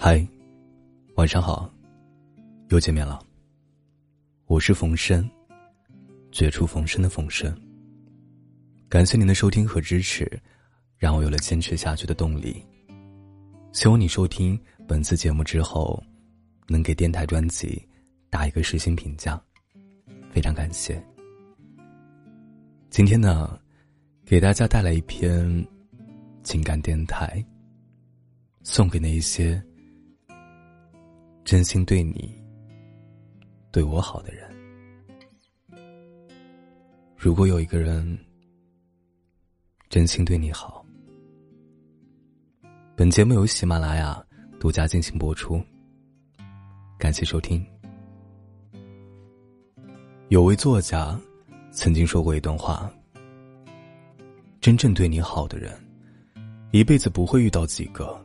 嗨，晚上好，又见面了。我是冯生，绝处逢生的冯生。感谢您的收听和支持，让我有了坚持下去的动力。希望你收听本次节目之后，能给电台专辑打一个实心评价，非常感谢。今天呢，给大家带来一篇情感电台，送给那一些。真心对你、对我好的人，如果有一个人真心对你好，本节目由喜马拉雅独家进行播出。感谢收听。有位作家曾经说过一段话：真正对你好的人，一辈子不会遇到几个。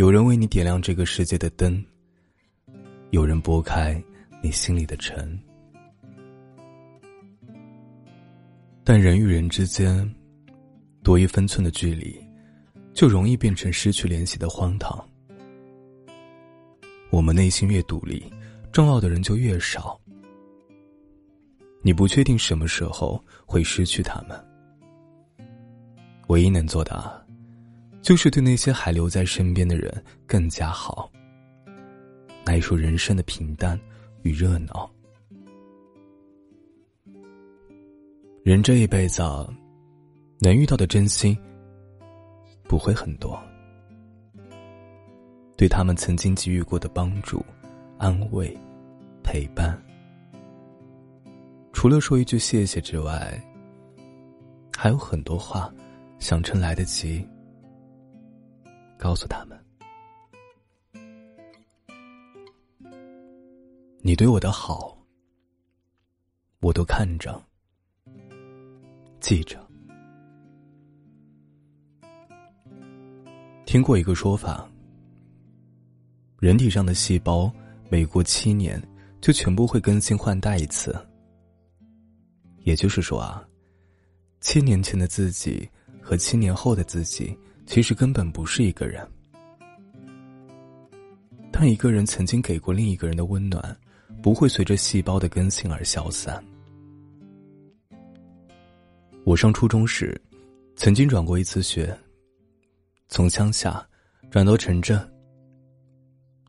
有人为你点亮这个世界的灯，有人拨开你心里的尘，但人与人之间多一分寸的距离，就容易变成失去联系的荒唐。我们内心越独立，重要的人就越少。你不确定什么时候会失去他们，唯一能做的。就是对那些还留在身边的人更加好。那一说人生的平淡与热闹，人这一辈子能遇到的真心不会很多。对他们曾经给予过的帮助、安慰、陪伴，除了说一句谢谢之外，还有很多话想趁来得及。告诉他们，你对我的好，我都看着，记着。听过一个说法，人体上的细胞每过七年就全部会更新换代一次，也就是说啊，七年前的自己和七年后的自己。其实根本不是一个人。但一个人曾经给过另一个人的温暖，不会随着细胞的更新而消散。我上初中时，曾经转过一次学，从乡下转到城镇。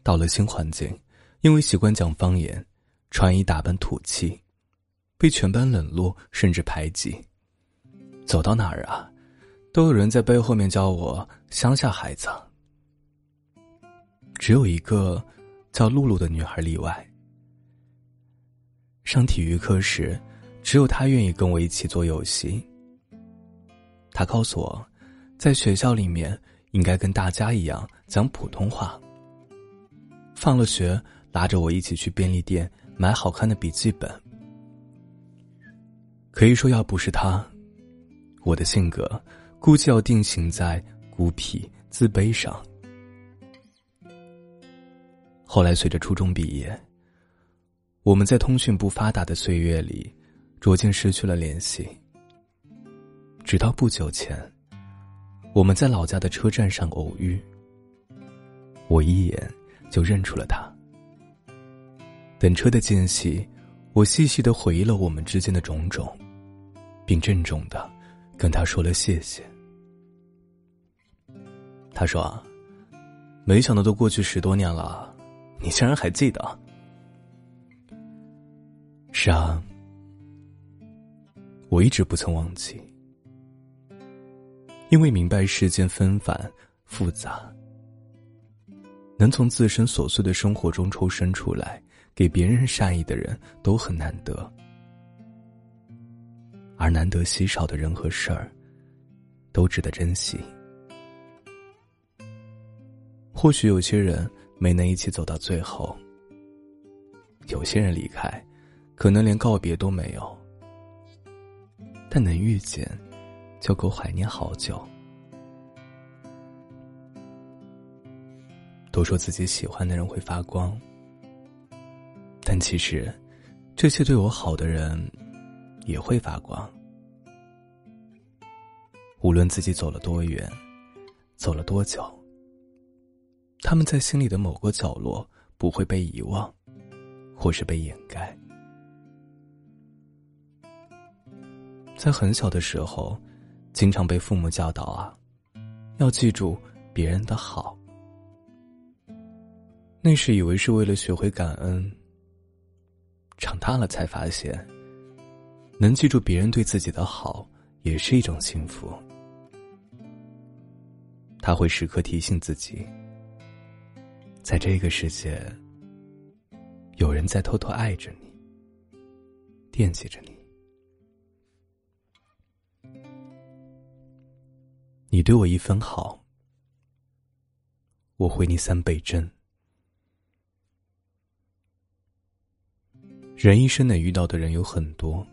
到了新环境，因为习惯讲方言，穿衣打扮土气，被全班冷落甚至排挤。走到哪儿啊？都有人在背后面叫我乡下孩子，只有一个叫露露的女孩例外。上体育课时，只有她愿意跟我一起做游戏。她告诉我，在学校里面应该跟大家一样讲普通话。放了学，拉着我一起去便利店买好看的笔记本。可以说，要不是她，我的性格。估计要定型在孤僻、自卑上。后来随着初中毕业，我们在通讯不发达的岁月里，逐渐失去了联系。直到不久前，我们在老家的车站上偶遇，我一眼就认出了他。等车的间隙，我细细的回忆了我们之间的种种，并郑重的跟他说了谢谢。他说：“，没想到都过去十多年了，你竟然还记得。”是啊，我一直不曾忘记，因为明白世间纷繁复杂，能从自身琐碎的生活中抽身出来，给别人善意的人都很难得，而难得稀少的人和事儿，都值得珍惜。或许有些人没能一起走到最后，有些人离开，可能连告别都没有。但能遇见，就够怀念好久。都说自己喜欢的人会发光，但其实，这些对我好的人，也会发光。无论自己走了多远，走了多久。他们在心里的某个角落不会被遗忘，或是被掩盖。在很小的时候，经常被父母教导啊，要记住别人的好。那时以为是为了学会感恩，长大了才发现，能记住别人对自己的好，也是一种幸福。他会时刻提醒自己，在这个世界，有人在偷偷爱着你，惦记着你。你对我一分好，我回你三倍真。人一生能遇到的人有很多，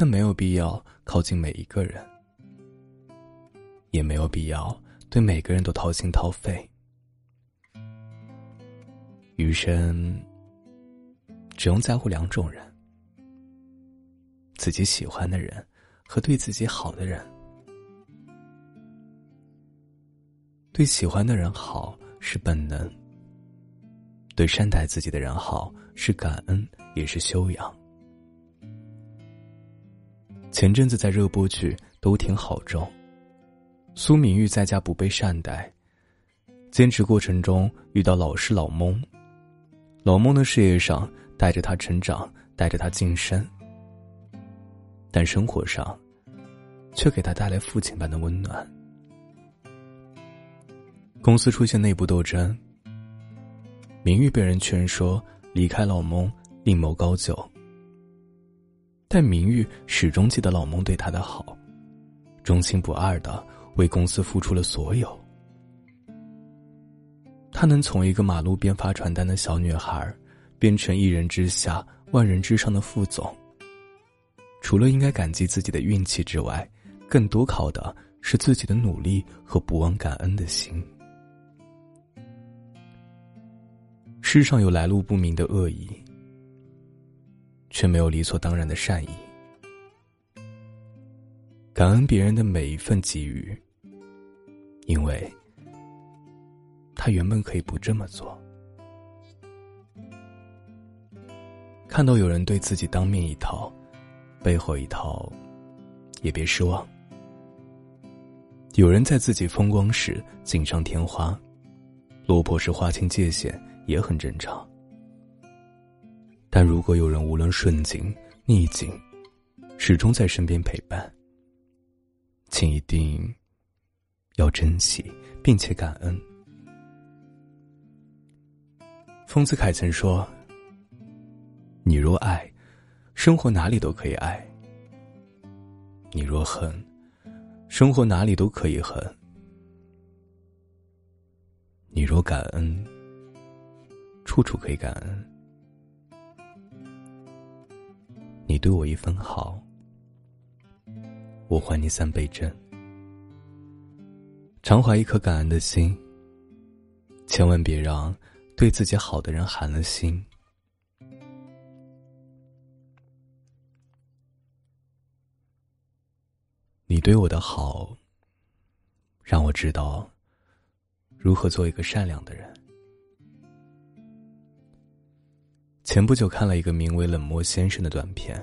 但没有必要靠近每一个人，也没有必要对每个人都掏心掏肺。余生只用在乎两种人：自己喜欢的人和对自己好的人。对喜欢的人好是本能，对善待自己的人好。是感恩，也是修养。前阵子在热播剧《都挺好》中，苏明玉在家不被善待，兼职过程中遇到老师老蒙，老蒙的事业上带着他成长，带着他晋升，但生活上，却给他带来父亲般的温暖。公司出现内部斗争，明玉被人劝说。离开老蒙，另谋高就。但明玉始终记得老蒙对他的好，忠心不二的为公司付出了所有。他能从一个马路边发传单的小女孩，变成一人之下、万人之上的副总。除了应该感激自己的运气之外，更多靠的是自己的努力和不忘感恩的心。世上有来路不明的恶意，却没有理所当然的善意。感恩别人的每一份给予，因为他原本可以不这么做。看到有人对自己当面一套，背后一套，也别失望。有人在自己风光时锦上添花，落魄时划清界限。也很正常，但如果有人无论顺境逆境，始终在身边陪伴，请一定要珍惜并且感恩。丰子恺曾说：“你若爱，生活哪里都可以爱；你若恨，生活哪里都可以恨；你若感恩。”处处可以感恩，你对我一分好，我还你三倍真。常怀一颗感恩的心，千万别让对自己好的人寒了心。你对我的好，让我知道如何做一个善良的人。前不久看了一个名为《冷漠先生》的短片，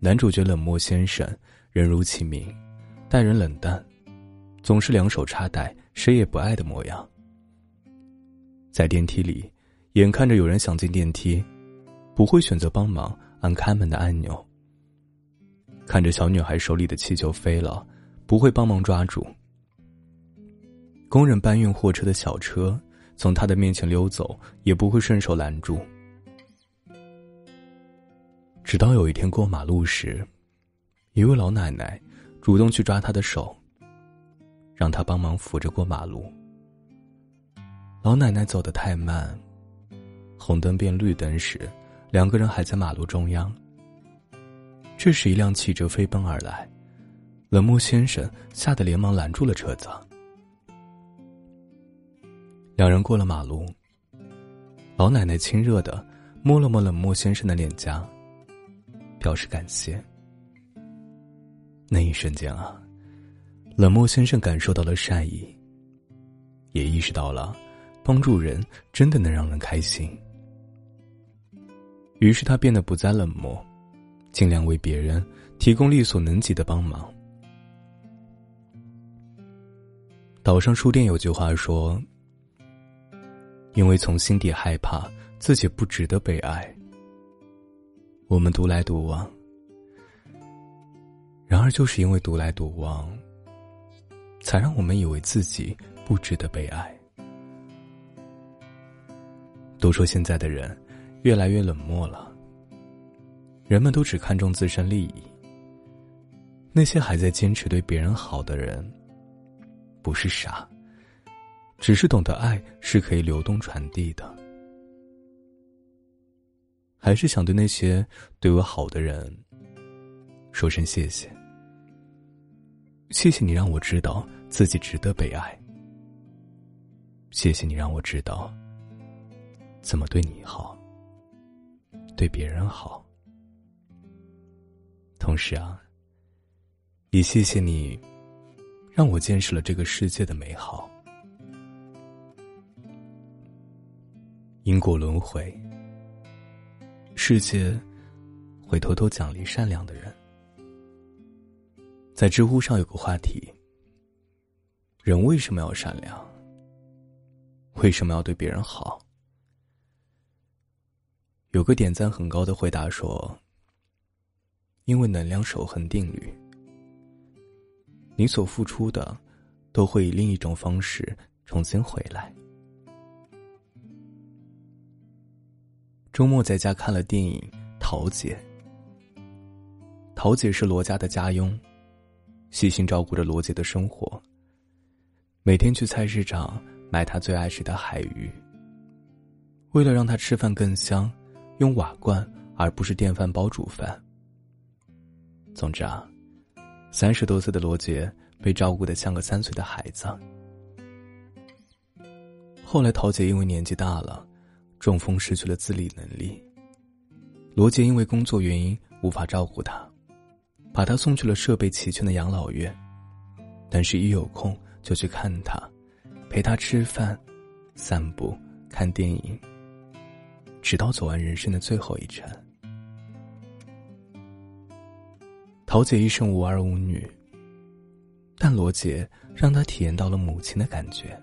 男主角冷漠先生人如其名，待人冷淡，总是两手插袋，谁也不爱的模样。在电梯里，眼看着有人想进电梯，不会选择帮忙按开门的按钮；看着小女孩手里的气球飞了，不会帮忙抓住；工人搬运货车的小车。从他的面前溜走，也不会顺手拦住。直到有一天过马路时，一位老奶奶主动去抓他的手，让他帮忙扶着过马路。老奶奶走得太慢，红灯变绿灯时，两个人还在马路中央。这时，一辆汽车飞奔而来，冷漠先生吓得连忙拦住了车子。两人过了马路，老奶奶亲热的摸了摸冷漠先生的脸颊，表示感谢。那一瞬间啊，冷漠先生感受到了善意，也意识到了，帮助人真的能让人开心。于是他变得不再冷漠，尽量为别人提供力所能及的帮忙。岛上书店有句话说：“因为从心底害怕自己不值得被爱，我们独来独往。然而，就是因为独来独往，才让我们以为自己不值得被爱。”都说现在的人越来越冷漠了，人们都只看重自身利益。那些还在坚持对别人好的人。不是傻，只是懂得爱是可以流动传递的。还是想对那些对我好的人说声谢谢，谢谢你让我知道自己值得被爱，谢谢你让我知道怎么对你好，对别人好。同时啊，也谢谢你。让我见识了这个世界的美好。因果轮回，世界会偷偷奖励善良的人。在知乎上有个话题：人为什么要善良？为什么要对别人好？有个点赞很高的回答说：“因为能量守恒定律。”你所付出的，都会以另一种方式重新回来。周末在家看了电影《桃姐》，桃姐是罗家的家佣，细心照顾着罗姐的生活。每天去菜市场买她最爱吃的海鱼。为了让她吃饭更香，用瓦罐而不是电饭煲煮饭。总之啊。三十多岁的罗杰被照顾的像个三岁的孩子。后来，桃姐因为年纪大了，中风失去了自理能力。罗杰因为工作原因无法照顾她，把她送去了设备齐全的养老院。但是，一有空就去看她，陪她吃饭、散步、看电影，直到走完人生的最后一程。桃姐一生无儿无女，但罗杰让她体验到了母亲的感觉。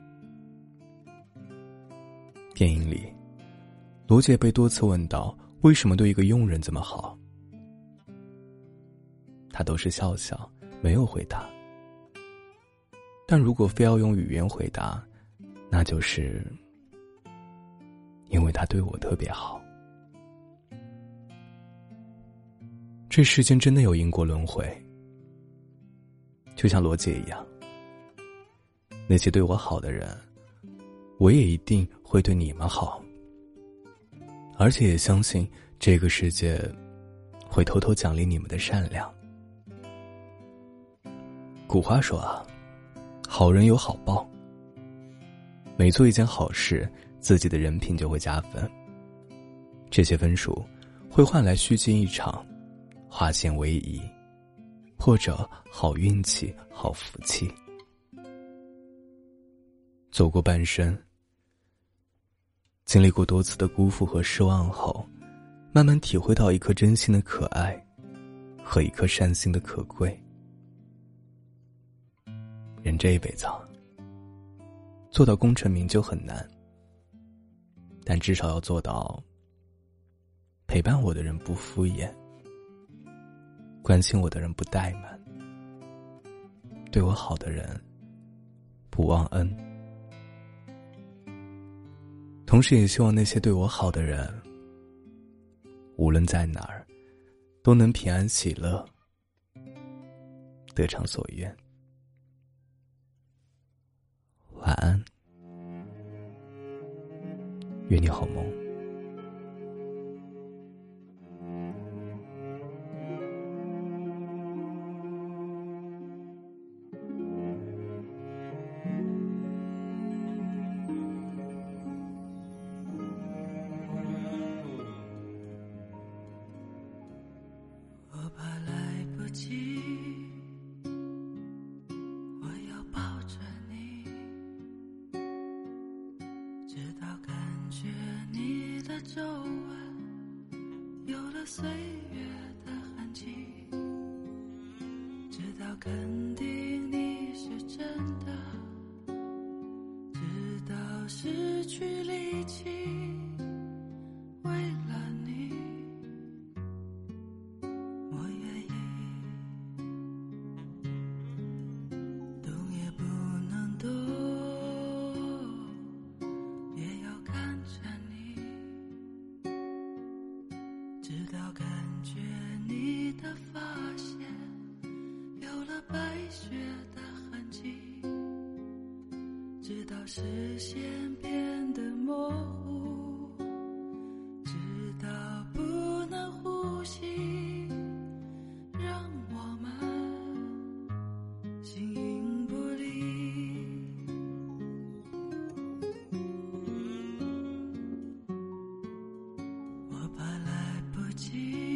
电影里，罗杰被多次问到为什么对一个佣人这么好，他都是笑笑，没有回答。但如果非要用语言回答，那就是因为他对我特别好。这世间真的有因果轮回，就像罗杰一样。那些对我好的人，我也一定会对你们好。而且也相信这个世界会偷偷奖励你们的善良。古话说啊，好人有好报。每做一件好事，自己的人品就会加分。这些分数会换来虚惊一场。化险为夷，或者好运气、好福气。走过半生，经历过多次的辜负和失望后，慢慢体会到一颗真心的可爱，和一颗善心的可贵。人这一辈子，做到功成名就很难，但至少要做到陪伴我的人不敷衍。关心我的人不怠慢，对我好的人不忘恩，同时也希望那些对我好的人，无论在哪儿，都能平安喜乐，得偿所愿。晚安，愿你好梦。记我要抱着你直到感觉你的皱纹有了岁月的痕迹直到肯定你是真的直到失去力气视线变得模糊，直到不能呼吸，让我们形影不离。我怕来不及，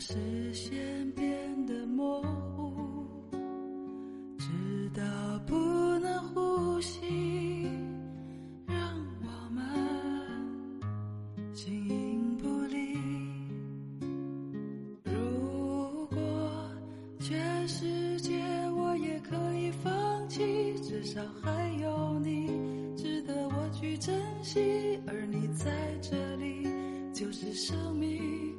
视线变得模糊，直到不能呼吸，让我们。形影不离。如果全世界我也可以放弃，至少还有你值得我去珍惜，而你在这里就是生命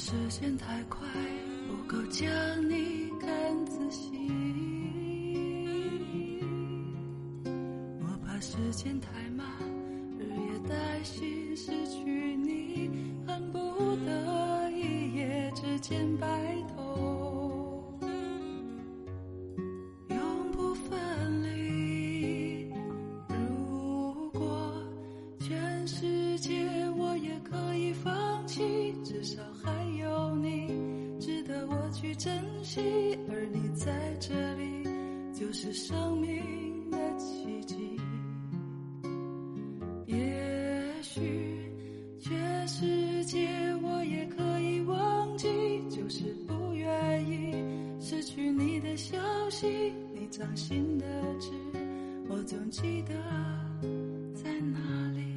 时间太快，不够将你看仔细。我怕时间太慢，日夜担心失去你，恨不得一夜之间把你的消息。你掌心的痣，我总记得在哪里。